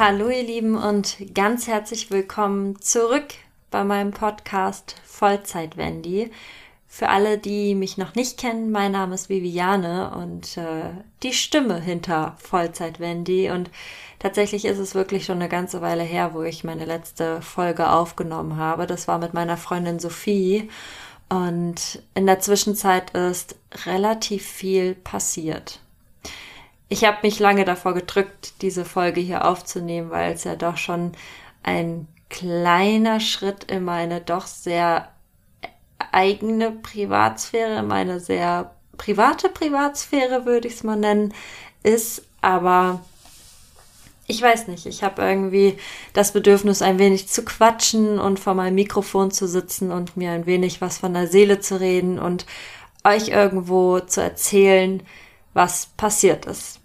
Hallo ihr Lieben und ganz herzlich willkommen zurück bei meinem Podcast Vollzeit Wendy. Für alle, die mich noch nicht kennen, mein Name ist Viviane und äh, die Stimme hinter Vollzeit Wendy. Und tatsächlich ist es wirklich schon eine ganze Weile her, wo ich meine letzte Folge aufgenommen habe. Das war mit meiner Freundin Sophie. Und in der Zwischenzeit ist relativ viel passiert. Ich habe mich lange davor gedrückt, diese Folge hier aufzunehmen, weil es ja doch schon ein kleiner Schritt in meine doch sehr eigene Privatsphäre, meine sehr private Privatsphäre, würde ich es mal nennen, ist. Aber ich weiß nicht, ich habe irgendwie das Bedürfnis, ein wenig zu quatschen und vor meinem Mikrofon zu sitzen und mir ein wenig was von der Seele zu reden und euch irgendwo zu erzählen, was passiert ist.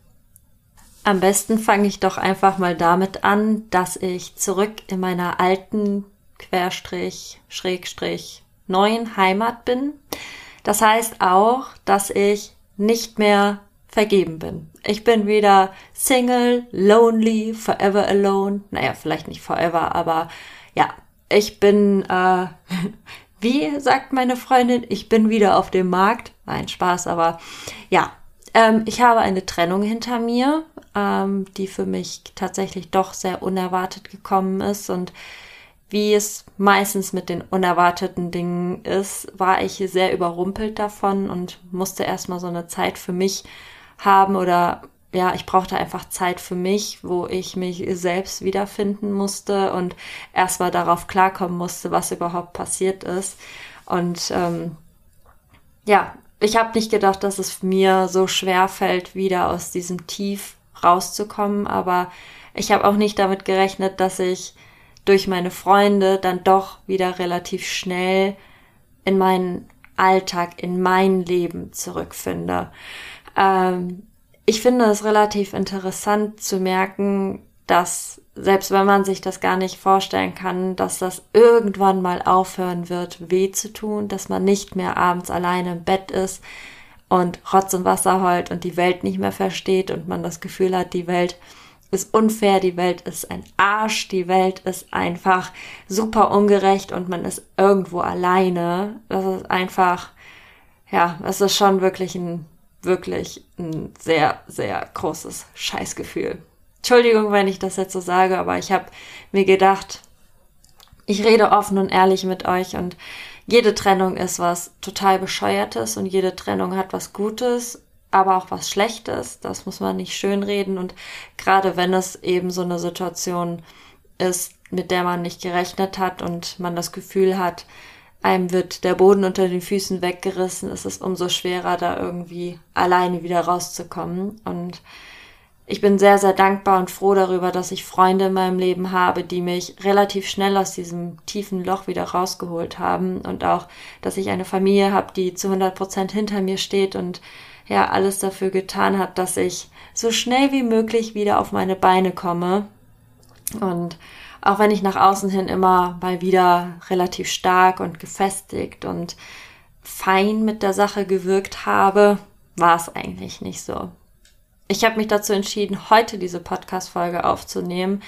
Am besten fange ich doch einfach mal damit an, dass ich zurück in meiner alten Querstrich, Schrägstrich, neuen Heimat bin. Das heißt auch, dass ich nicht mehr vergeben bin. Ich bin wieder Single, lonely, forever alone. Naja, vielleicht nicht forever, aber ja, ich bin, äh, wie sagt meine Freundin, ich bin wieder auf dem Markt. Nein, Spaß, aber ja, ähm, ich habe eine Trennung hinter mir, ähm, die für mich tatsächlich doch sehr unerwartet gekommen ist. Und wie es meistens mit den unerwarteten Dingen ist, war ich sehr überrumpelt davon und musste erstmal so eine Zeit für mich haben oder ja, ich brauchte einfach Zeit für mich, wo ich mich selbst wiederfinden musste und erstmal darauf klarkommen musste, was überhaupt passiert ist. Und ähm, ja, ich habe nicht gedacht, dass es mir so schwer fällt, wieder aus diesem Tief rauszukommen, aber ich habe auch nicht damit gerechnet, dass ich durch meine Freunde dann doch wieder relativ schnell in meinen Alltag, in mein Leben zurückfinde. Ähm, ich finde es relativ interessant zu merken, dass selbst wenn man sich das gar nicht vorstellen kann, dass das irgendwann mal aufhören wird, weh zu tun, dass man nicht mehr abends alleine im Bett ist und Rotz und Wasser heult und die Welt nicht mehr versteht und man das Gefühl hat, die Welt ist unfair, die Welt ist ein Arsch, die Welt ist einfach super ungerecht und man ist irgendwo alleine. Das ist einfach, ja, es ist schon wirklich ein, wirklich ein sehr, sehr großes Scheißgefühl. Entschuldigung, wenn ich das jetzt so sage, aber ich habe mir gedacht, ich rede offen und ehrlich mit euch und jede Trennung ist was total bescheuertes und jede Trennung hat was Gutes, aber auch was Schlechtes. Das muss man nicht schönreden und gerade wenn es eben so eine Situation ist, mit der man nicht gerechnet hat und man das Gefühl hat, einem wird der Boden unter den Füßen weggerissen, ist es umso schwerer, da irgendwie alleine wieder rauszukommen und ich bin sehr, sehr dankbar und froh darüber, dass ich Freunde in meinem Leben habe, die mich relativ schnell aus diesem tiefen Loch wieder rausgeholt haben und auch, dass ich eine Familie habe, die zu 100 Prozent hinter mir steht und ja, alles dafür getan hat, dass ich so schnell wie möglich wieder auf meine Beine komme. Und auch wenn ich nach außen hin immer mal wieder relativ stark und gefestigt und fein mit der Sache gewirkt habe, war es eigentlich nicht so ich habe mich dazu entschieden, heute diese Podcast-Folge aufzunehmen,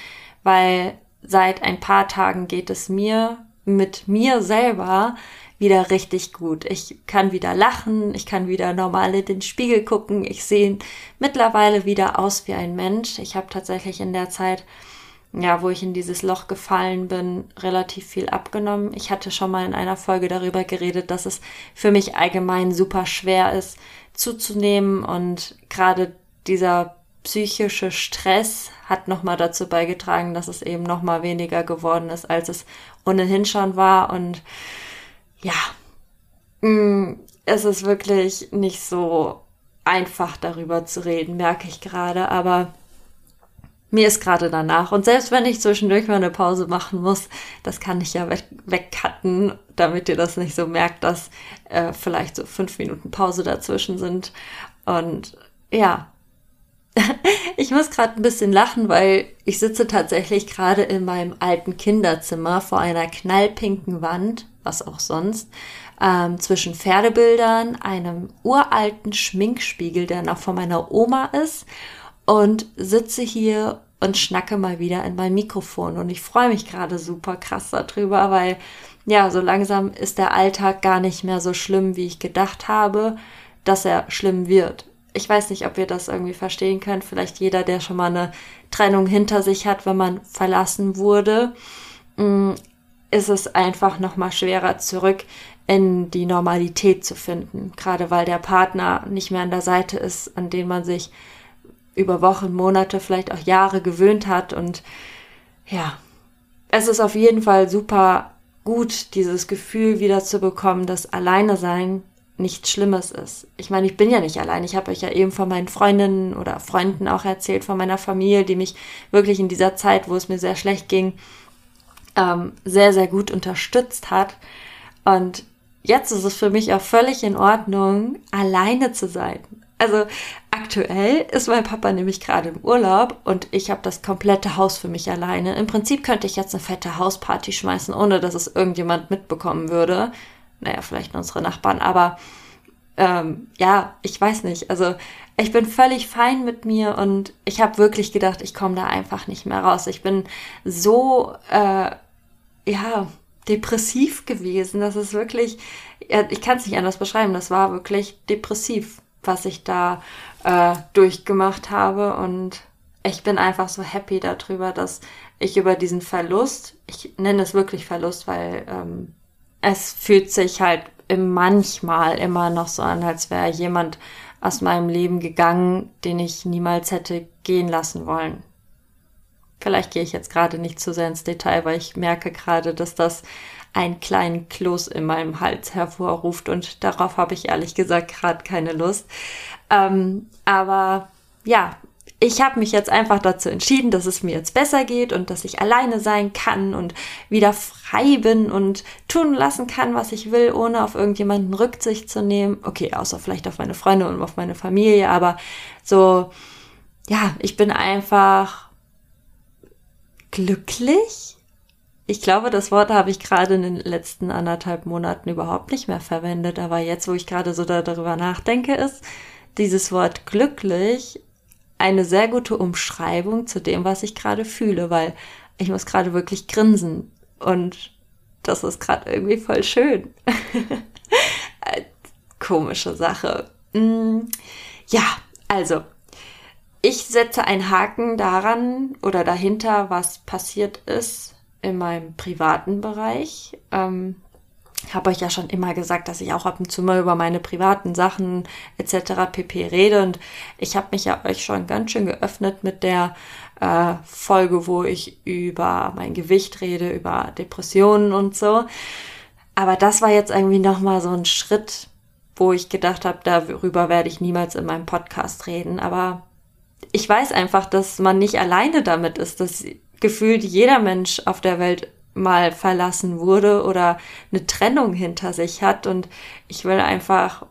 weil seit ein paar Tagen geht es mir mit mir selber wieder richtig gut. Ich kann wieder lachen, ich kann wieder normal in den Spiegel gucken, ich sehe mittlerweile wieder aus wie ein Mensch. Ich habe tatsächlich in der Zeit, ja, wo ich in dieses Loch gefallen bin, relativ viel abgenommen. Ich hatte schon mal in einer Folge darüber geredet, dass es für mich allgemein super schwer ist zuzunehmen und gerade dieser psychische Stress hat nochmal dazu beigetragen, dass es eben nochmal weniger geworden ist, als es ohnehin schon war. Und ja, mm, es ist wirklich nicht so einfach darüber zu reden, merke ich gerade, aber mir ist gerade danach. Und selbst wenn ich zwischendurch mal eine Pause machen muss, das kann ich ja weg wegcutten, damit ihr das nicht so merkt, dass äh, vielleicht so fünf Minuten Pause dazwischen sind. Und ja, Ich muss gerade ein bisschen lachen, weil ich sitze tatsächlich gerade in meinem alten Kinderzimmer vor einer knallpinken Wand, was auch sonst, ähm, zwischen Pferdebildern, einem uralten Schminkspiegel, der noch von meiner Oma ist, und sitze hier und schnacke mal wieder in mein Mikrofon. Und ich freue mich gerade super krass darüber, weil ja, so langsam ist der Alltag gar nicht mehr so schlimm, wie ich gedacht habe, dass er schlimm wird. Ich weiß nicht, ob ihr das irgendwie verstehen könnt. Vielleicht jeder, der schon mal eine Trennung hinter sich hat, wenn man verlassen wurde, mm, ist es einfach noch mal schwerer zurück in die Normalität zu finden. Gerade weil der Partner nicht mehr an der Seite ist, an den man sich über Wochen, Monate, vielleicht auch Jahre gewöhnt hat. Und ja, es ist auf jeden Fall super gut, dieses Gefühl wieder zu bekommen, dass alleine sein nichts Schlimmes ist. Ich meine, ich bin ja nicht allein. Ich habe euch ja eben von meinen Freundinnen oder Freunden auch erzählt, von meiner Familie, die mich wirklich in dieser Zeit, wo es mir sehr schlecht ging, ähm, sehr, sehr gut unterstützt hat. Und jetzt ist es für mich auch völlig in Ordnung, alleine zu sein. Also aktuell ist mein Papa nämlich gerade im Urlaub und ich habe das komplette Haus für mich alleine. Im Prinzip könnte ich jetzt eine fette Hausparty schmeißen, ohne dass es irgendjemand mitbekommen würde. Naja, vielleicht unsere Nachbarn, aber ähm, ja, ich weiß nicht. Also ich bin völlig fein mit mir und ich habe wirklich gedacht, ich komme da einfach nicht mehr raus. Ich bin so, äh, ja, depressiv gewesen. Das ist wirklich, ich kann es nicht anders beschreiben. Das war wirklich depressiv was ich da äh, durchgemacht habe. Und ich bin einfach so happy darüber, dass ich über diesen Verlust, ich nenne es wirklich Verlust, weil ähm, es fühlt sich halt manchmal immer noch so an, als wäre jemand aus meinem Leben gegangen, den ich niemals hätte gehen lassen wollen. Vielleicht gehe ich jetzt gerade nicht zu sehr ins Detail, weil ich merke gerade, dass das einen kleinen Kloß in meinem Hals hervorruft und darauf habe ich ehrlich gesagt gerade keine Lust. Ähm, aber ja, ich habe mich jetzt einfach dazu entschieden, dass es mir jetzt besser geht und dass ich alleine sein kann und wieder frei bin und tun lassen kann, was ich will, ohne auf irgendjemanden Rücksicht zu nehmen. Okay, außer vielleicht auf meine Freunde und auf meine Familie, aber so, ja, ich bin einfach glücklich ich glaube, das Wort habe ich gerade in den letzten anderthalb Monaten überhaupt nicht mehr verwendet. Aber jetzt, wo ich gerade so darüber nachdenke, ist dieses Wort glücklich eine sehr gute Umschreibung zu dem, was ich gerade fühle, weil ich muss gerade wirklich grinsen. Und das ist gerade irgendwie voll schön. Komische Sache. Mm, ja, also, ich setze einen Haken daran oder dahinter, was passiert ist in meinem privaten Bereich. Ähm, habe euch ja schon immer gesagt, dass ich auch ab und zu mal über meine privaten Sachen etc. pp rede und ich habe mich ja euch schon ganz schön geöffnet mit der äh, Folge, wo ich über mein Gewicht rede, über Depressionen und so. Aber das war jetzt irgendwie noch mal so ein Schritt, wo ich gedacht habe, darüber werde ich niemals in meinem Podcast reden. Aber ich weiß einfach, dass man nicht alleine damit ist, dass gefühlt jeder Mensch auf der Welt mal verlassen wurde oder eine Trennung hinter sich hat. Und ich will einfach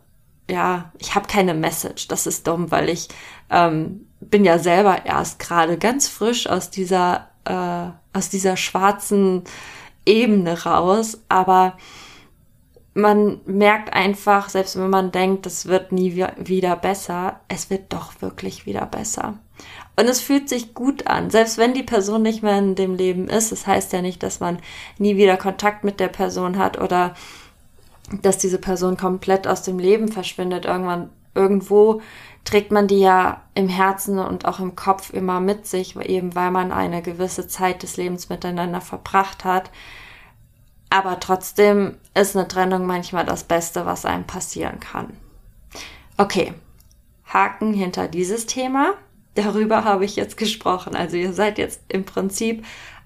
ja ich habe keine Message. Das ist dumm weil ich ähm, bin ja selber erst gerade ganz frisch aus dieser äh, aus dieser schwarzen Ebene raus. Aber man merkt einfach selbst wenn man denkt es wird nie wieder besser es wird doch wirklich wieder besser und es fühlt sich gut an, selbst wenn die Person nicht mehr in dem Leben ist. Das heißt ja nicht, dass man nie wieder Kontakt mit der Person hat oder dass diese Person komplett aus dem Leben verschwindet. Irgendwann, irgendwo trägt man die ja im Herzen und auch im Kopf immer mit sich, eben weil man eine gewisse Zeit des Lebens miteinander verbracht hat. Aber trotzdem ist eine Trennung manchmal das Beste, was einem passieren kann. Okay, Haken hinter dieses Thema darüber habe ich jetzt gesprochen. Also ihr seid jetzt im Prinzip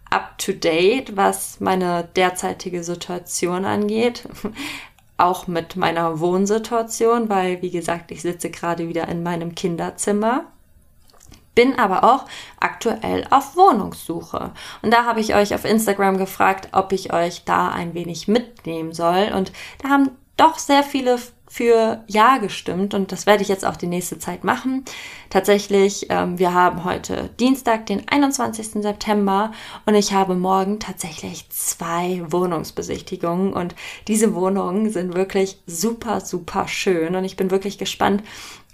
up to date, was meine derzeitige Situation angeht. Auch mit meiner Wohnsituation, weil, wie gesagt, ich sitze gerade wieder in meinem Kinderzimmer. Bin aber auch aktuell auf Wohnungssuche. Und da habe ich euch auf Instagram gefragt, ob ich euch da ein wenig mitnehmen soll. Und da haben doch sehr viele für Ja gestimmt und das werde ich jetzt auch die nächste Zeit machen. Tatsächlich, ähm, wir haben heute Dienstag, den 21. September und ich habe morgen tatsächlich zwei Wohnungsbesichtigungen und diese Wohnungen sind wirklich super, super schön und ich bin wirklich gespannt,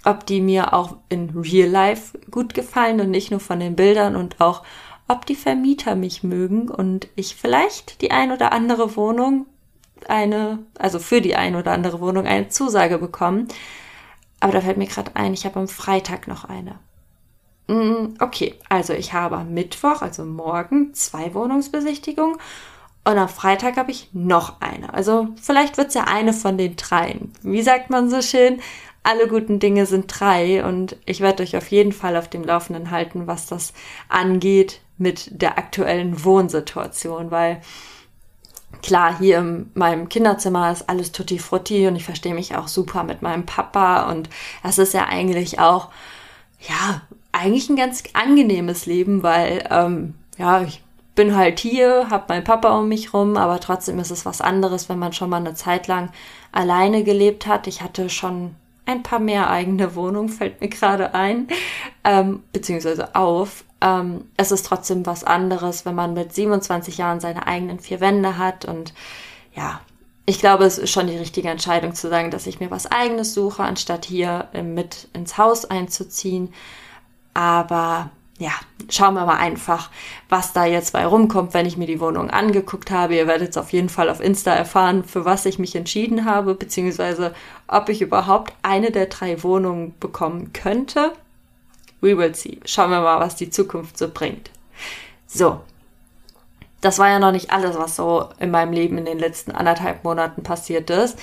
ob die mir auch in Real Life gut gefallen und nicht nur von den Bildern und auch ob die Vermieter mich mögen und ich vielleicht die ein oder andere Wohnung eine, also für die ein oder andere Wohnung eine Zusage bekommen. Aber da fällt mir gerade ein, ich habe am Freitag noch eine. Mm, okay, also ich habe am Mittwoch, also morgen, zwei Wohnungsbesichtigungen und am Freitag habe ich noch eine. Also vielleicht wird es ja eine von den dreien. Wie sagt man so schön? Alle guten Dinge sind drei und ich werde euch auf jeden Fall auf dem Laufenden halten, was das angeht mit der aktuellen Wohnsituation, weil klar, hier in meinem Kinderzimmer ist alles tutti frutti und ich verstehe mich auch super mit meinem Papa und das ist ja eigentlich auch, ja, eigentlich ein ganz angenehmes Leben, weil, ähm, ja, ich bin halt hier, habe meinen Papa um mich rum, aber trotzdem ist es was anderes, wenn man schon mal eine Zeit lang alleine gelebt hat. Ich hatte schon ein paar mehr eigene Wohnungen, fällt mir gerade ein, ähm, beziehungsweise auf. Ähm, es ist trotzdem was anderes, wenn man mit 27 Jahren seine eigenen vier Wände hat und ja, ich glaube, es ist schon die richtige Entscheidung zu sagen, dass ich mir was eigenes suche, anstatt hier mit ins Haus einzuziehen. Aber ja, schauen wir mal einfach, was da jetzt bei rumkommt, wenn ich mir die Wohnung angeguckt habe. Ihr werdet es auf jeden Fall auf Insta erfahren, für was ich mich entschieden habe, beziehungsweise ob ich überhaupt eine der drei Wohnungen bekommen könnte. We will see. Schauen wir mal, was die Zukunft so bringt. So. Das war ja noch nicht alles, was so in meinem Leben in den letzten anderthalb Monaten passiert ist.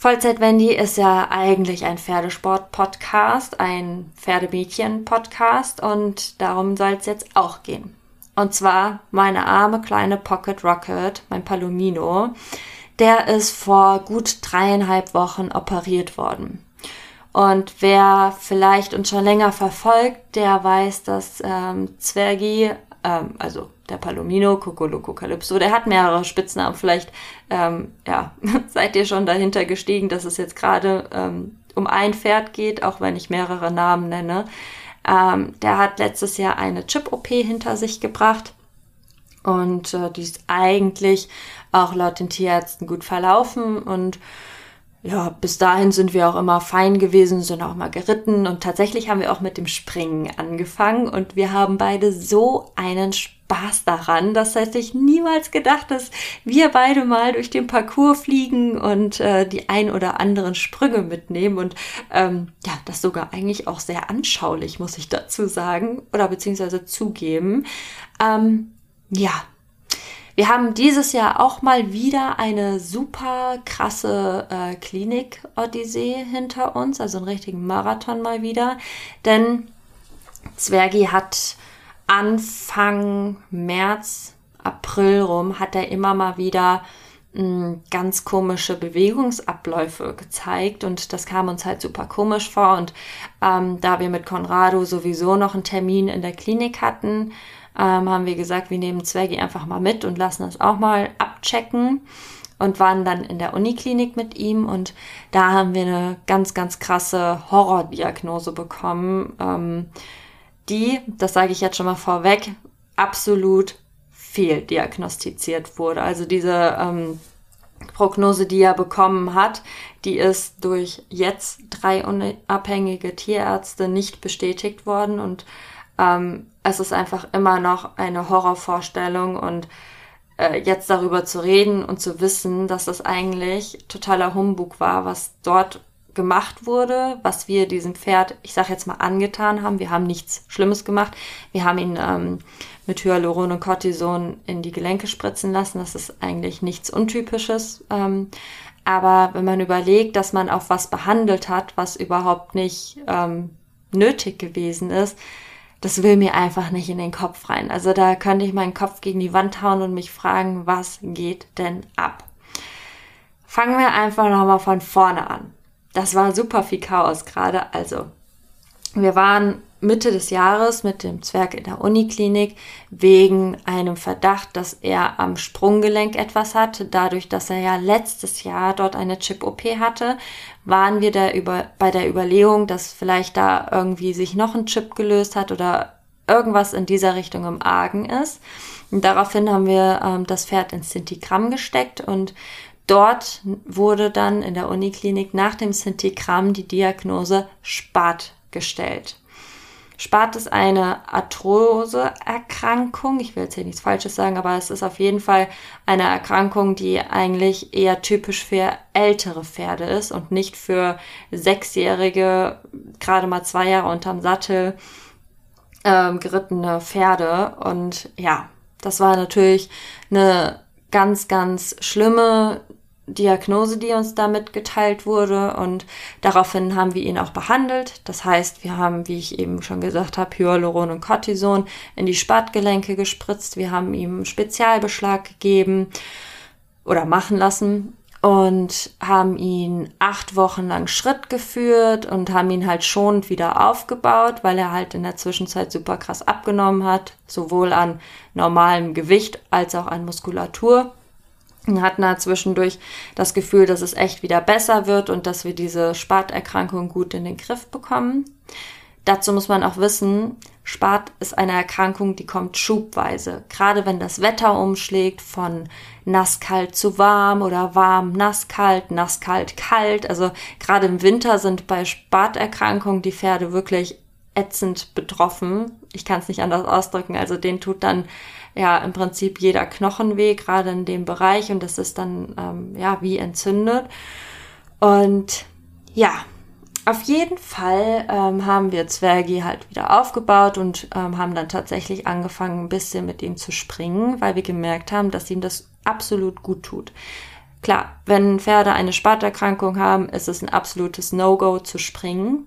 Vollzeit-Wendy ist ja eigentlich ein Pferdesport-Podcast, ein Pferdemädchen-Podcast und darum soll es jetzt auch gehen. Und zwar meine arme kleine Pocket Rocket, mein Palomino, der ist vor gut dreieinhalb Wochen operiert worden. Und wer vielleicht uns schon länger verfolgt, der weiß, dass ähm, Zwergi, ähm, also der Palomino, Cocoloco Calypso, der hat mehrere Spitznamen. Vielleicht, ähm, ja, seid ihr schon dahinter gestiegen, dass es jetzt gerade ähm, um ein Pferd geht, auch wenn ich mehrere Namen nenne. Ähm, der hat letztes Jahr eine Chip-OP hinter sich gebracht. Und äh, die ist eigentlich auch laut den Tierärzten gut verlaufen und ja, bis dahin sind wir auch immer fein gewesen, sind auch mal geritten und tatsächlich haben wir auch mit dem Springen angefangen und wir haben beide so einen Spaß daran. Das heißt, ich niemals gedacht, dass wir beide mal durch den Parcours fliegen und äh, die ein oder anderen Sprünge mitnehmen und ähm, ja, das sogar eigentlich auch sehr anschaulich, muss ich dazu sagen oder beziehungsweise zugeben. Ähm, ja, wir haben dieses Jahr auch mal wieder eine super krasse äh, Klinik-Odyssee hinter uns, also einen richtigen Marathon mal wieder. Denn Zwergi hat Anfang März, April rum, hat er immer mal wieder hm, ganz komische Bewegungsabläufe gezeigt und das kam uns halt super komisch vor. Und ähm, da wir mit Conrado sowieso noch einen Termin in der Klinik hatten, ähm, haben wir gesagt, wir nehmen Zwergi einfach mal mit und lassen das auch mal abchecken und waren dann in der Uniklinik mit ihm und da haben wir eine ganz, ganz krasse Horrordiagnose bekommen, ähm, die, das sage ich jetzt schon mal vorweg, absolut fehldiagnostiziert wurde. Also diese ähm, Prognose, die er bekommen hat, die ist durch jetzt drei unabhängige Tierärzte nicht bestätigt worden und ähm, es ist einfach immer noch eine Horrorvorstellung und äh, jetzt darüber zu reden und zu wissen, dass das eigentlich totaler Humbug war, was dort gemacht wurde, was wir diesem Pferd, ich sage jetzt mal, angetan haben. Wir haben nichts Schlimmes gemacht. Wir haben ihn ähm, mit Hyaluron und Cortison in die Gelenke spritzen lassen. Das ist eigentlich nichts Untypisches. Ähm, aber wenn man überlegt, dass man auf was behandelt hat, was überhaupt nicht ähm, nötig gewesen ist, das will mir einfach nicht in den Kopf rein. Also da könnte ich meinen Kopf gegen die Wand hauen und mich fragen, was geht denn ab? Fangen wir einfach nochmal von vorne an. Das war super viel Chaos gerade. Also, wir waren Mitte des Jahres mit dem Zwerg in der Uniklinik wegen einem Verdacht, dass er am Sprunggelenk etwas hat. Dadurch, dass er ja letztes Jahr dort eine Chip-OP hatte, waren wir da über, bei der Überlegung, dass vielleicht da irgendwie sich noch ein Chip gelöst hat oder irgendwas in dieser Richtung im Argen ist. Und daraufhin haben wir ähm, das Pferd ins Sintigramm gesteckt und dort wurde dann in der Uniklinik nach dem Sintigramm die Diagnose Spat gestellt. Spat ist eine Arthrose-Erkrankung. Ich will jetzt hier nichts Falsches sagen, aber es ist auf jeden Fall eine Erkrankung, die eigentlich eher typisch für ältere Pferde ist und nicht für sechsjährige, gerade mal zwei Jahre unterm Sattel ähm, gerittene Pferde. Und ja, das war natürlich eine ganz, ganz schlimme Diagnose, die uns da mitgeteilt wurde und daraufhin haben wir ihn auch behandelt. Das heißt, wir haben, wie ich eben schon gesagt habe, Hyaluron und Cortison in die Spatgelenke gespritzt. Wir haben ihm Spezialbeschlag gegeben oder machen lassen und haben ihn acht Wochen lang Schritt geführt und haben ihn halt schonend wieder aufgebaut, weil er halt in der Zwischenzeit super krass abgenommen hat, sowohl an normalem Gewicht als auch an Muskulatur und hatten da zwischendurch das Gefühl, dass es echt wieder besser wird und dass wir diese Spaterkrankung gut in den Griff bekommen. Dazu muss man auch wissen, Spat ist eine Erkrankung, die kommt schubweise. Gerade wenn das Wetter umschlägt von nasskalt zu warm oder warm nasskalt, nasskalt kalt. Also gerade im Winter sind bei Spaterkrankungen die Pferde wirklich ätzend betroffen. Ich kann es nicht anders ausdrücken. Also denen tut dann ja im Prinzip jeder Knochen weh, gerade in dem Bereich und das ist dann ähm, ja wie entzündet. Und ja, auf jeden Fall ähm, haben wir Zwergi halt wieder aufgebaut und ähm, haben dann tatsächlich angefangen, ein bisschen mit ihm zu springen, weil wir gemerkt haben, dass ihm das absolut gut tut. Klar, wenn Pferde eine Spaterkrankung haben, ist es ein absolutes No-Go zu springen.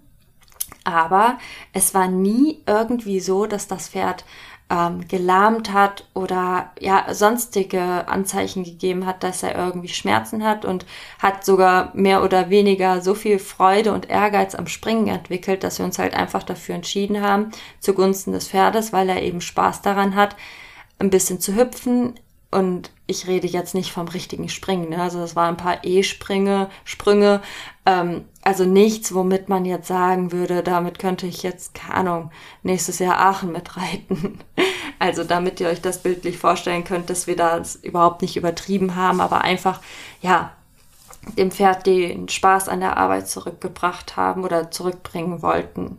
Aber es war nie irgendwie so, dass das Pferd ähm, gelahmt hat oder ja sonstige Anzeichen gegeben hat, dass er irgendwie Schmerzen hat und hat sogar mehr oder weniger so viel Freude und Ehrgeiz am Springen entwickelt, dass wir uns halt einfach dafür entschieden haben, zugunsten des Pferdes, weil er eben Spaß daran hat, ein bisschen zu hüpfen, und ich rede jetzt nicht vom richtigen Springen. Ne? Also das waren ein paar E-Sprünge, Sprünge. Ähm, also nichts, womit man jetzt sagen würde, damit könnte ich jetzt, keine Ahnung, nächstes Jahr Aachen mitreiten. Also damit ihr euch das bildlich vorstellen könnt, dass wir das überhaupt nicht übertrieben haben, aber einfach, ja, dem Pferd den Spaß an der Arbeit zurückgebracht haben oder zurückbringen wollten.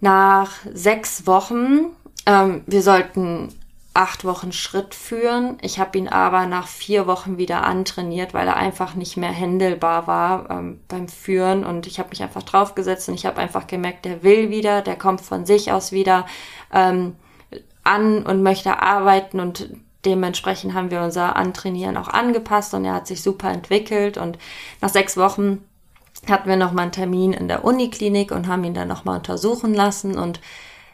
Nach sechs Wochen, ähm, wir sollten acht Wochen Schritt führen. Ich habe ihn aber nach vier Wochen wieder antrainiert, weil er einfach nicht mehr händelbar war ähm, beim Führen. Und ich habe mich einfach draufgesetzt und ich habe einfach gemerkt, der will wieder, der kommt von sich aus wieder ähm, an und möchte arbeiten und dementsprechend haben wir unser Antrainieren auch angepasst und er hat sich super entwickelt und nach sechs Wochen hatten wir nochmal einen Termin in der Uniklinik und haben ihn dann nochmal untersuchen lassen und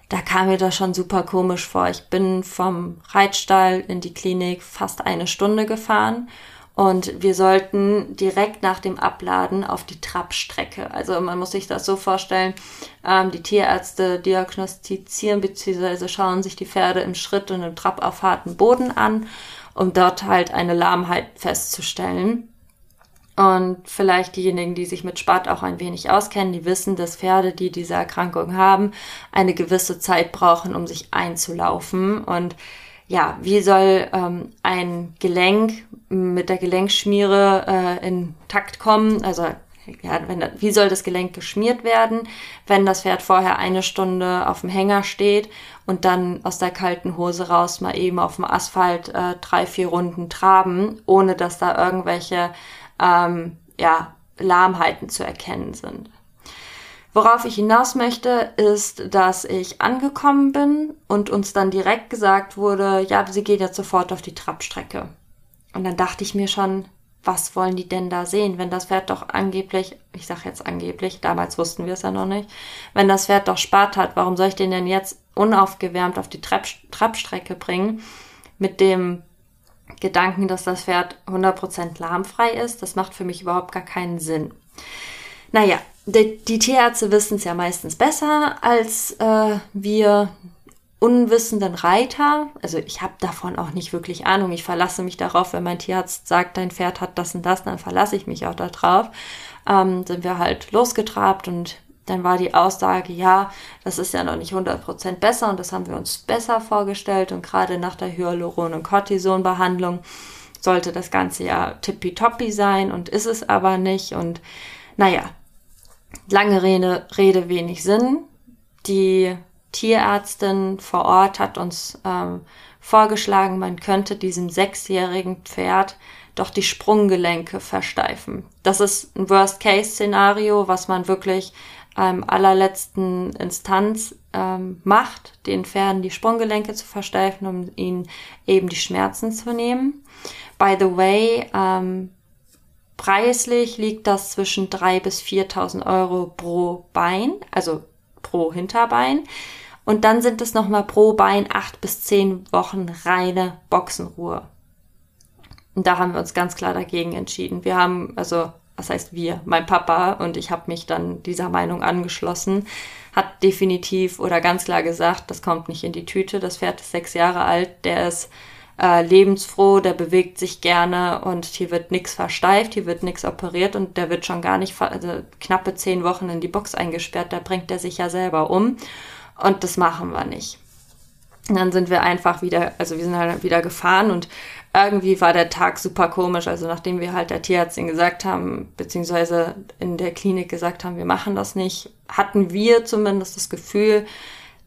da kam mir das schon super komisch vor. Ich bin vom Reitstall in die Klinik fast eine Stunde gefahren und wir sollten direkt nach dem Abladen auf die Trappstrecke. Also man muss sich das so vorstellen, ähm, die Tierärzte diagnostizieren bzw. schauen sich die Pferde im Schritt und im Trab auf harten Boden an, um dort halt eine Lahmheit festzustellen. Und vielleicht diejenigen, die sich mit Spat auch ein wenig auskennen, die wissen, dass Pferde, die diese Erkrankung haben, eine gewisse Zeit brauchen, um sich einzulaufen. Und ja, wie soll ähm, ein Gelenk mit der Gelenkschmiere äh, in Takt kommen? Also ja, wenn, wie soll das Gelenk geschmiert werden, wenn das Pferd vorher eine Stunde auf dem Hänger steht und dann aus der kalten Hose raus mal eben auf dem Asphalt äh, drei, vier Runden traben, ohne dass da irgendwelche ähm, ja, Lahmheiten zu erkennen sind. Worauf ich hinaus möchte, ist, dass ich angekommen bin und uns dann direkt gesagt wurde, ja, sie geht jetzt sofort auf die Trappstrecke. Und dann dachte ich mir schon, was wollen die denn da sehen, wenn das Pferd doch angeblich, ich sag jetzt angeblich, damals wussten wir es ja noch nicht, wenn das Pferd doch Spart hat, warum soll ich den denn jetzt unaufgewärmt auf die Trapp, Trappstrecke bringen mit dem Gedanken, dass das Pferd 100% lahmfrei ist. Das macht für mich überhaupt gar keinen Sinn. Naja, die, die Tierärzte wissen es ja meistens besser als äh, wir unwissenden Reiter. Also ich habe davon auch nicht wirklich Ahnung. Ich verlasse mich darauf, wenn mein Tierarzt sagt, dein Pferd hat das und das, dann verlasse ich mich auch darauf. Ähm, sind wir halt losgetrabt und dann war die Aussage, ja, das ist ja noch nicht 100% besser und das haben wir uns besser vorgestellt und gerade nach der Hyaluron- und Cortisonbehandlung sollte das Ganze ja tippitoppi sein und ist es aber nicht. Und naja, lange Rede, Rede wenig Sinn. Die Tierärztin vor Ort hat uns ähm, vorgeschlagen, man könnte diesem sechsjährigen Pferd doch die Sprunggelenke versteifen. Das ist ein Worst-Case-Szenario, was man wirklich ähm, allerletzten Instanz ähm, macht, den Pferden die Sprunggelenke zu versteifen, um ihnen eben die Schmerzen zu nehmen. By the way, ähm, preislich liegt das zwischen 3.000 bis 4.000 Euro pro Bein, also pro Hinterbein. Und dann sind es nochmal pro Bein acht bis zehn Wochen reine Boxenruhe. Und da haben wir uns ganz klar dagegen entschieden. Wir haben, also, was heißt wir? Mein Papa und ich habe mich dann dieser Meinung angeschlossen, hat definitiv oder ganz klar gesagt, das kommt nicht in die Tüte. Das Pferd ist sechs Jahre alt, der ist äh, lebensfroh, der bewegt sich gerne und hier wird nichts versteift, hier wird nichts operiert und der wird schon gar nicht also knappe zehn Wochen in die Box eingesperrt, da bringt er sich ja selber um. Und das machen wir nicht. Und dann sind wir einfach wieder, also wir sind halt wieder gefahren und irgendwie war der Tag super komisch. Also nachdem wir halt der Tierärztin gesagt haben, beziehungsweise in der Klinik gesagt haben, wir machen das nicht, hatten wir zumindest das Gefühl,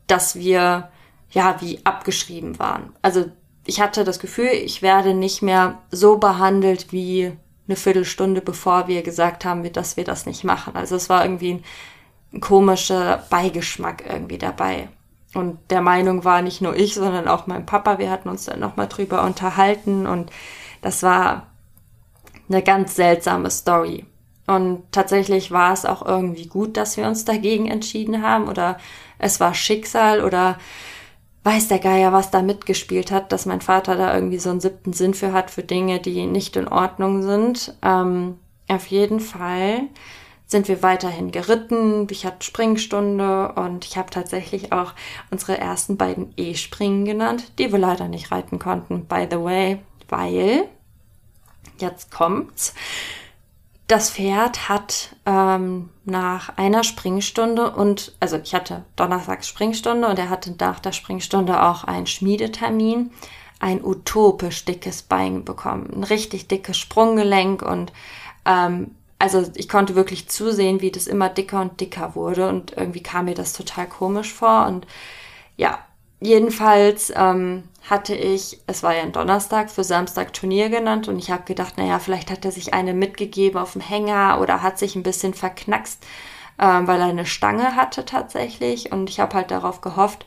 dass wir ja wie abgeschrieben waren. Also ich hatte das Gefühl, ich werde nicht mehr so behandelt wie eine Viertelstunde, bevor wir gesagt haben, dass wir das nicht machen. Also es war irgendwie ein ein komischer Beigeschmack irgendwie dabei. Und der Meinung war nicht nur ich, sondern auch mein Papa. Wir hatten uns dann nochmal drüber unterhalten und das war eine ganz seltsame Story. Und tatsächlich war es auch irgendwie gut, dass wir uns dagegen entschieden haben oder es war Schicksal oder weiß der Geier, was da mitgespielt hat, dass mein Vater da irgendwie so einen siebten Sinn für hat, für Dinge, die nicht in Ordnung sind. Ähm, auf jeden Fall sind wir weiterhin geritten. Ich hatte Springstunde und ich habe tatsächlich auch unsere ersten beiden E-Springen genannt, die wir leider nicht reiten konnten, by the way, weil jetzt kommt's. Das Pferd hat ähm, nach einer Springstunde und, also ich hatte Donnerstags Springstunde und er hatte nach der Springstunde auch einen Schmiedetermin, ein utopisch dickes Bein bekommen, ein richtig dickes Sprunggelenk und ähm, also ich konnte wirklich zusehen, wie das immer dicker und dicker wurde und irgendwie kam mir das total komisch vor und ja, jedenfalls ähm, hatte ich, es war ja ein Donnerstag, für Samstag Turnier genannt und ich habe gedacht, naja, vielleicht hat er sich eine mitgegeben auf dem Hänger oder hat sich ein bisschen verknackst, ähm, weil er eine Stange hatte tatsächlich und ich habe halt darauf gehofft,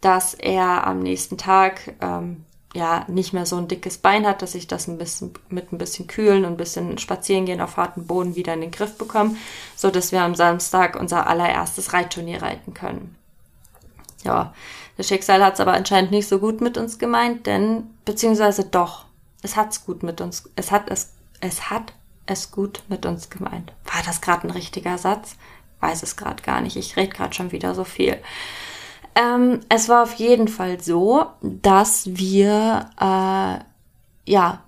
dass er am nächsten Tag ähm, ja nicht mehr so ein dickes Bein hat, dass ich das ein bisschen mit ein bisschen kühlen und ein bisschen spazieren gehen auf harten Boden wieder in den Griff bekomme, so dass wir am Samstag unser allererstes Reitturnier reiten können. Ja, das Schicksal hat es aber anscheinend nicht so gut mit uns gemeint, denn beziehungsweise doch, es hat's gut mit uns, es hat es, es hat es gut mit uns gemeint. War das gerade ein richtiger Satz? Weiß es gerade gar nicht. Ich rede gerade schon wieder so viel. Ähm, es war auf jeden Fall so, dass wir äh, ja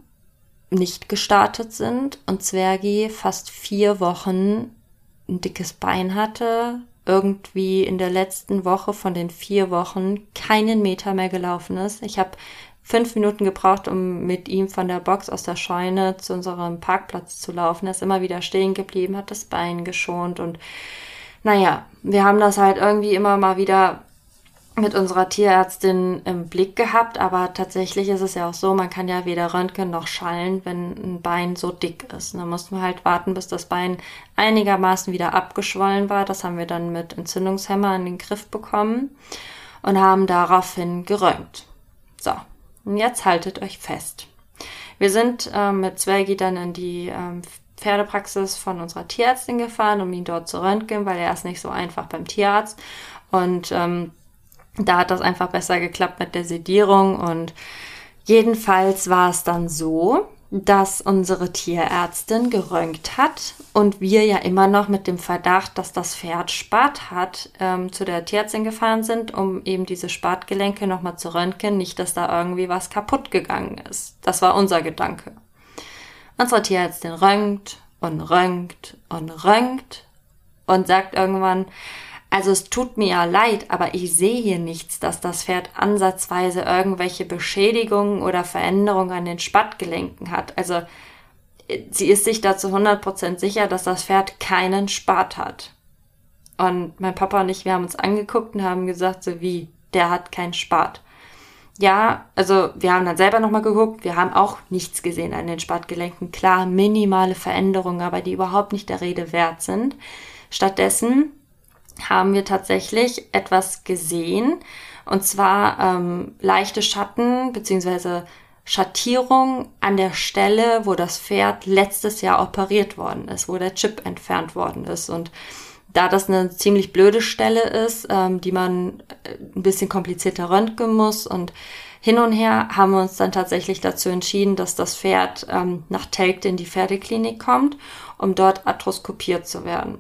nicht gestartet sind und Zwergi fast vier Wochen ein dickes Bein hatte, irgendwie in der letzten Woche von den vier Wochen keinen Meter mehr gelaufen ist. Ich habe fünf Minuten gebraucht, um mit ihm von der Box aus der Scheune zu unserem Parkplatz zu laufen. Er ist immer wieder stehen geblieben, hat das Bein geschont und naja, wir haben das halt irgendwie immer mal wieder mit unserer Tierärztin im Blick gehabt, aber tatsächlich ist es ja auch so, man kann ja weder röntgen noch schallen, wenn ein Bein so dick ist. Da mussten wir halt warten, bis das Bein einigermaßen wieder abgeschwollen war. Das haben wir dann mit Entzündungshemmer in den Griff bekommen und haben daraufhin geröntgt. So, und jetzt haltet euch fest. Wir sind äh, mit Zwergi dann in die ähm, Pferdepraxis von unserer Tierärztin gefahren, um ihn dort zu röntgen, weil er ist nicht so einfach beim Tierarzt. Und ähm, da hat das einfach besser geklappt mit der Sedierung und jedenfalls war es dann so, dass unsere Tierärztin geröntgt hat und wir ja immer noch mit dem Verdacht, dass das Pferd Spat hat, ähm, zu der Tierärztin gefahren sind, um eben diese Spatgelenke nochmal zu röntgen, nicht, dass da irgendwie was kaputt gegangen ist. Das war unser Gedanke. Unsere Tierärztin röntgt und röntgt und röntgt und sagt irgendwann, Also es tut mir ja leid, aber ich sehe hier nichts, dass das Pferd ansatzweise irgendwelche Beschädigungen oder Veränderungen an den Spattgelenken hat. Also sie ist sich dazu 100% sicher, dass das Pferd keinen Spat hat. Und mein Papa und ich, wir haben uns angeguckt und haben gesagt, so wie, der hat keinen Spat. Ja, also wir haben dann selber nochmal geguckt, wir haben auch nichts gesehen an den Spatgelenken. Klar, minimale Veränderungen, aber die überhaupt nicht der Rede wert sind. Stattdessen haben wir tatsächlich etwas gesehen, und zwar ähm, leichte Schatten beziehungsweise Schattierung an der Stelle, wo das Pferd letztes Jahr operiert worden ist, wo der Chip entfernt worden ist. Und da das eine ziemlich blöde Stelle ist, ähm, die man äh, ein bisschen komplizierter röntgen muss und hin und her haben wir uns dann tatsächlich dazu entschieden, dass das Pferd ähm, nach Telgte in die Pferdeklinik kommt, um dort arthroskopiert zu werden.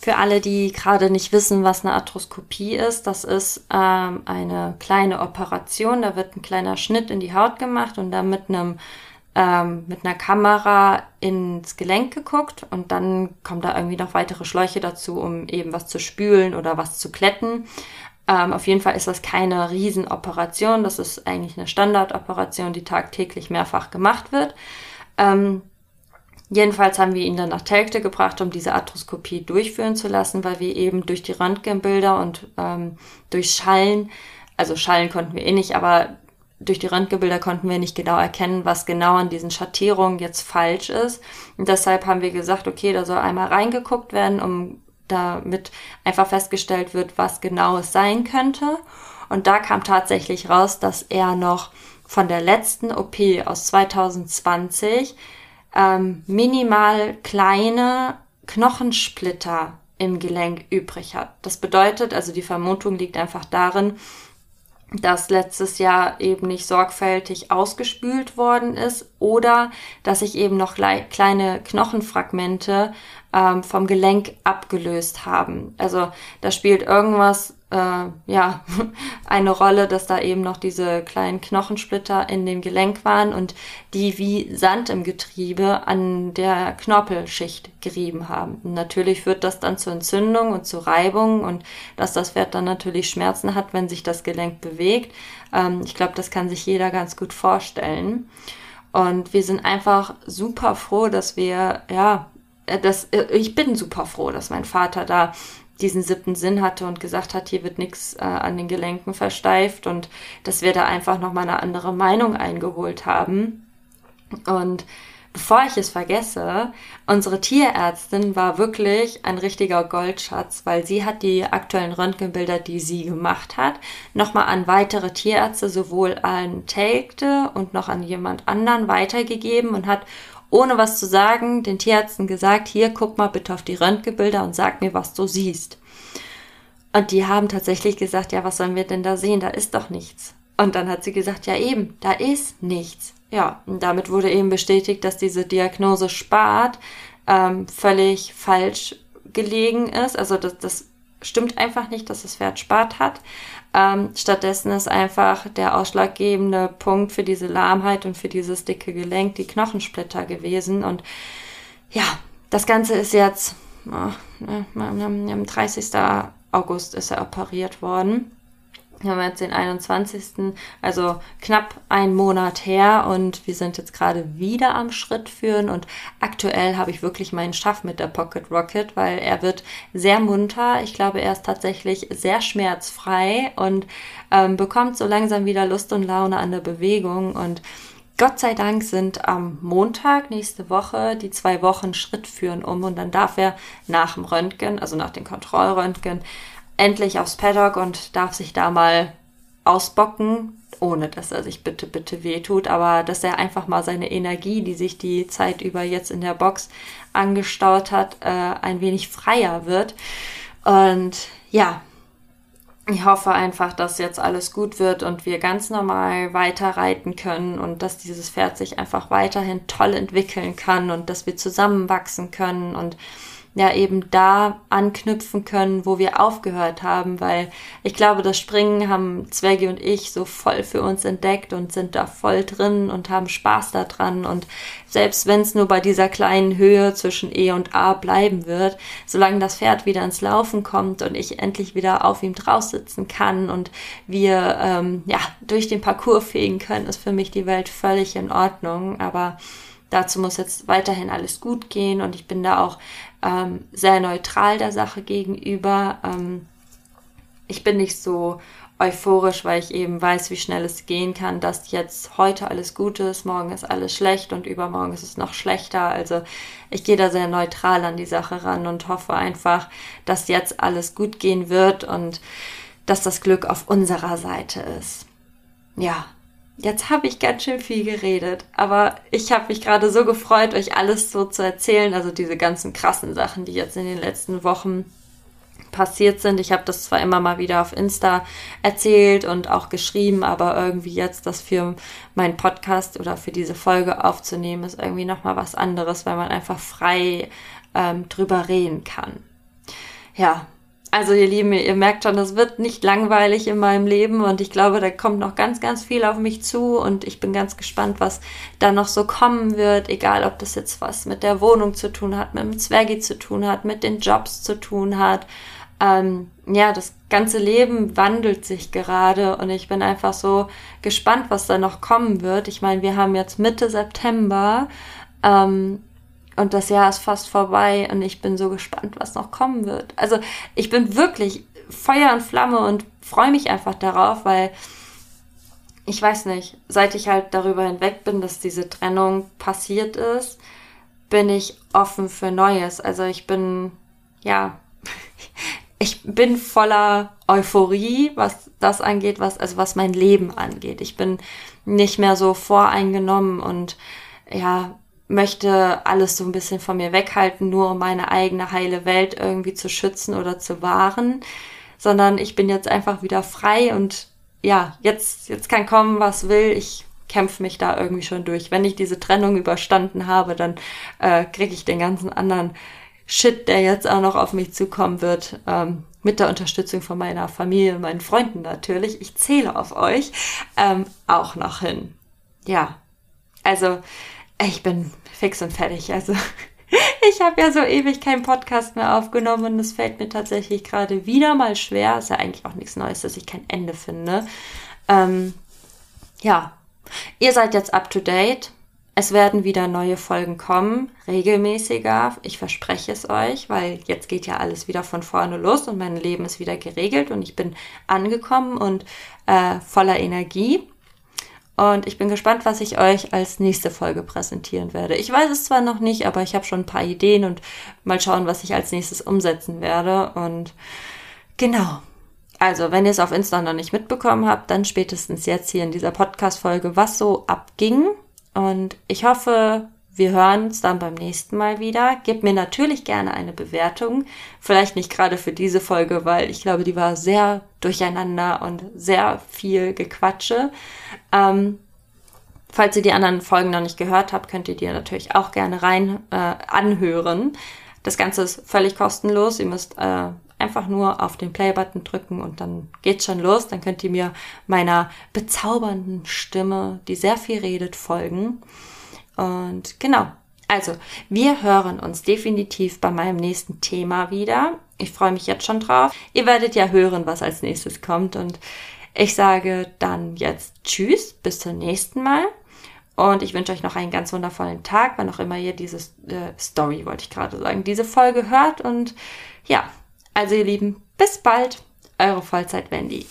Für alle, die gerade nicht wissen, was eine Arthroskopie ist, das ist ähm, eine kleine Operation. Da wird ein kleiner Schnitt in die Haut gemacht und dann mit einem ähm, mit einer Kamera ins Gelenk geguckt und dann kommen da irgendwie noch weitere Schläuche dazu, um eben was zu spülen oder was zu kletten. Ähm, auf jeden Fall ist das keine Riesenoperation. Das ist eigentlich eine Standardoperation, die tagtäglich mehrfach gemacht wird. Ähm, Jedenfalls haben wir ihn dann nach Telgte gebracht, um diese Arthroskopie durchführen zu lassen, weil wir eben durch die Röntgenbilder und ähm, durch Schallen, also Schallen konnten wir eh nicht, aber durch die Röntgenbilder konnten wir nicht genau erkennen, was genau an diesen Schattierungen jetzt falsch ist. Und deshalb haben wir gesagt, okay, da soll einmal reingeguckt werden, um damit einfach festgestellt wird, was genau es sein könnte. Und da kam tatsächlich raus, dass er noch von der letzten OP aus 2020 ähm, minimal kleine Knochensplitter im Gelenk übrig hat. Das bedeutet, also die Vermutung liegt einfach darin, dass letztes Jahr eben nicht sorgfältig ausgespült worden ist oder dass sich eben noch kleine Knochenfragmente ähm, vom Gelenk abgelöst haben. Also da spielt irgendwas äh, ja eine Rolle, dass da eben noch diese kleinen Knochensplitter in dem Gelenk waren und die wie Sand im Getriebe an der Knorpelschicht gerieben haben. Und natürlich führt das dann zu Entzündung und zu Reibung und dass das Pferd dann natürlich Schmerzen hat, wenn sich das Gelenk bewegt. Ähm, ich glaube, das kann sich jeder ganz gut vorstellen. Und wir sind einfach super froh, dass wir, ja, äh, das, äh, ich bin super froh, dass mein Vater da diesen siebten Sinn hatte und gesagt hat, hier wird nichts äh, an den Gelenken versteift und dass wir da einfach nochmal eine andere Meinung eingeholt haben. Und bevor ich es vergesse, unsere Tierärztin war wirklich ein richtiger Goldschatz, weil sie hat die aktuellen Röntgenbilder, die sie gemacht hat, nochmal an weitere Tierärzte, sowohl an Telgte und noch an jemand anderen weitergegeben und hat ohne was zu sagen, den Tierärzten gesagt, hier, guck mal bitte auf die Röntgenbilder und sag mir, was du siehst. Und die haben tatsächlich gesagt, ja, was sollen wir denn da sehen? Da ist doch nichts. Und dann hat sie gesagt, ja eben, da ist nichts. Ja, und damit wurde eben bestätigt, dass diese Diagnose spart ähm, völlig falsch gelegen ist. Also das, das stimmt einfach nicht, dass das Pferd spart hat. Ähm, stattdessen ist einfach der ausschlaggebende Punkt für diese Lahmheit und für dieses dicke Gelenk die Knochensplitter gewesen. Und ja, das Ganze ist jetzt, oh, am 30. August ist er operiert worden. Wir haben jetzt den 21. Also knapp einen Monat her und wir sind jetzt gerade wieder am Schritt führen und aktuell habe ich wirklich meinen Schaff mit der Pocket Rocket, weil er wird sehr munter. Ich glaube, er ist tatsächlich sehr schmerzfrei und ähm, bekommt so langsam wieder Lust und Laune an der Bewegung und Gott sei Dank sind am Montag nächste Woche die zwei Wochen Schritt führen um und dann darf er nach dem Röntgen, also nach dem Kontrollröntgen, endlich aufs Paddock und darf sich da mal ausbocken, ohne dass er sich bitte, bitte wehtut, aber dass er einfach mal seine Energie, die sich die Zeit über jetzt in der Box angestaut hat, äh, ein wenig freier wird. Und ja, ich hoffe einfach, dass jetzt alles gut wird und wir ganz normal weiter reiten können und dass dieses Pferd sich einfach weiterhin toll entwickeln kann und dass wir zusammenwachsen können und ja eben da anknüpfen können, wo wir aufgehört haben, weil ich glaube, das Springen haben Zwergi und ich so voll für uns entdeckt und sind da voll drin und haben Spaß daran und selbst wenn es nur bei dieser kleinen Höhe zwischen E und A bleiben wird, solange das Pferd wieder ins Laufen kommt und ich endlich wieder auf ihm drauf sitzen kann und wir ähm, ja durch den Parcours fegen können, ist für mich die Welt völlig in Ordnung. Aber dazu muss jetzt weiterhin alles gut gehen und ich bin da auch ähm, sehr neutral der Sache gegenüber. Ähm, ich bin nicht so euphorisch, weil ich eben weiß, wie schnell es gehen kann, dass jetzt heute alles gut ist, morgen ist alles schlecht und übermorgen ist es noch schlechter. Also ich gehe da sehr neutral an die Sache ran und hoffe einfach, dass jetzt alles gut gehen wird und dass das Glück auf unserer Seite ist. Ja, Jetzt habe ich ganz schön viel geredet, aber ich habe mich gerade so gefreut, euch alles so zu erzählen, also diese ganzen krassen Sachen, die jetzt in den letzten Wochen passiert sind. Ich habe das zwar immer mal wieder auf Insta erzählt und auch geschrieben, aber irgendwie jetzt das für meinen Podcast oder für diese Folge aufzunehmen, ist irgendwie nochmal was anderes, weil man einfach frei ähm, drüber reden kann. Ja, also ihr Lieben, ihr merkt schon, das wird nicht langweilig in meinem Leben und ich glaube, da kommt noch ganz, ganz viel auf mich zu und ich bin ganz gespannt, was da noch so kommen wird, egal ob das jetzt was mit der Wohnung zu tun hat, mit dem Zwergi zu tun hat, mit den Jobs zu tun hat. Ähm, ja, das ganze Leben wandelt sich gerade und ich bin einfach so gespannt, was da noch kommen wird. Ich meine, wir haben jetzt Mitte September. Ähm, und das Jahr ist fast vorbei und ich bin so gespannt, was noch kommen wird. Also ich bin wirklich Feuer und Flamme und freue mich einfach darauf, weil ich weiß nicht, seit ich halt darüber hinweg bin, dass diese Trennung passiert ist, bin ich offen für Neues. Also ich bin, ja, ich bin voller Euphorie, was das angeht, was, also was mein Leben angeht. Ich bin nicht mehr so voreingenommen und ja, möchte alles so ein bisschen von mir weghalten, nur um meine eigene heile Welt irgendwie zu schützen oder zu wahren, sondern ich bin jetzt einfach wieder frei und ja, jetzt, jetzt kann kommen, was will. Ich kämpfe mich da irgendwie schon durch. Wenn ich diese Trennung überstanden habe, dann äh, kriege ich den ganzen anderen Shit, der jetzt auch noch auf mich zukommen wird, ähm, mit der Unterstützung von meiner Familie und meinen Freunden natürlich. Ich zähle auf euch ähm, auch noch hin. Ja, also ich bin fix und fertig. Also ich habe ja so ewig keinen Podcast mehr aufgenommen und es fällt mir tatsächlich gerade wieder mal schwer. Ist ja eigentlich auch nichts Neues, dass ich kein Ende finde. Ähm, ja, ihr seid jetzt up to date. Es werden wieder neue Folgen kommen, regelmäßiger. Ich verspreche es euch, weil jetzt geht ja alles wieder von vorne los und mein Leben ist wieder geregelt und ich bin angekommen und äh, voller Energie. Und ich bin gespannt, was ich euch als nächste Folge präsentieren werde. Ich weiß es zwar noch nicht, aber ich habe schon ein paar Ideen und mal schauen, was ich als nächstes umsetzen werde. Und genau. Also, wenn ihr es auf Insta noch nicht mitbekommen habt, dann spätestens jetzt hier in dieser Podcast-Folge, was so abging. Und ich hoffe, wir hören uns dann beim nächsten Mal wieder. Gebt mir natürlich gerne eine Bewertung. Vielleicht nicht gerade für diese Folge, weil ich glaube, die war sehr durcheinander und sehr viel Gequatsche. Ähm, falls ihr die anderen Folgen noch nicht gehört habt, könnt ihr die natürlich auch gerne rein äh, anhören. Das Ganze ist völlig kostenlos. Ihr müsst äh, einfach nur auf den Play-Button drücken und dann geht's schon los. Dann könnt ihr mir meiner bezaubernden Stimme, die sehr viel redet, folgen. Und genau. Also, wir hören uns definitiv bei meinem nächsten Thema wieder. Ich freue mich jetzt schon drauf. Ihr werdet ja hören, was als nächstes kommt. Und ich sage dann jetzt Tschüss, bis zum nächsten Mal. Und ich wünsche euch noch einen ganz wundervollen Tag, wann auch immer ihr diese äh, Story, wollte ich gerade sagen, diese Folge hört. Und ja, also ihr Lieben, bis bald. Eure Vollzeit Wendy.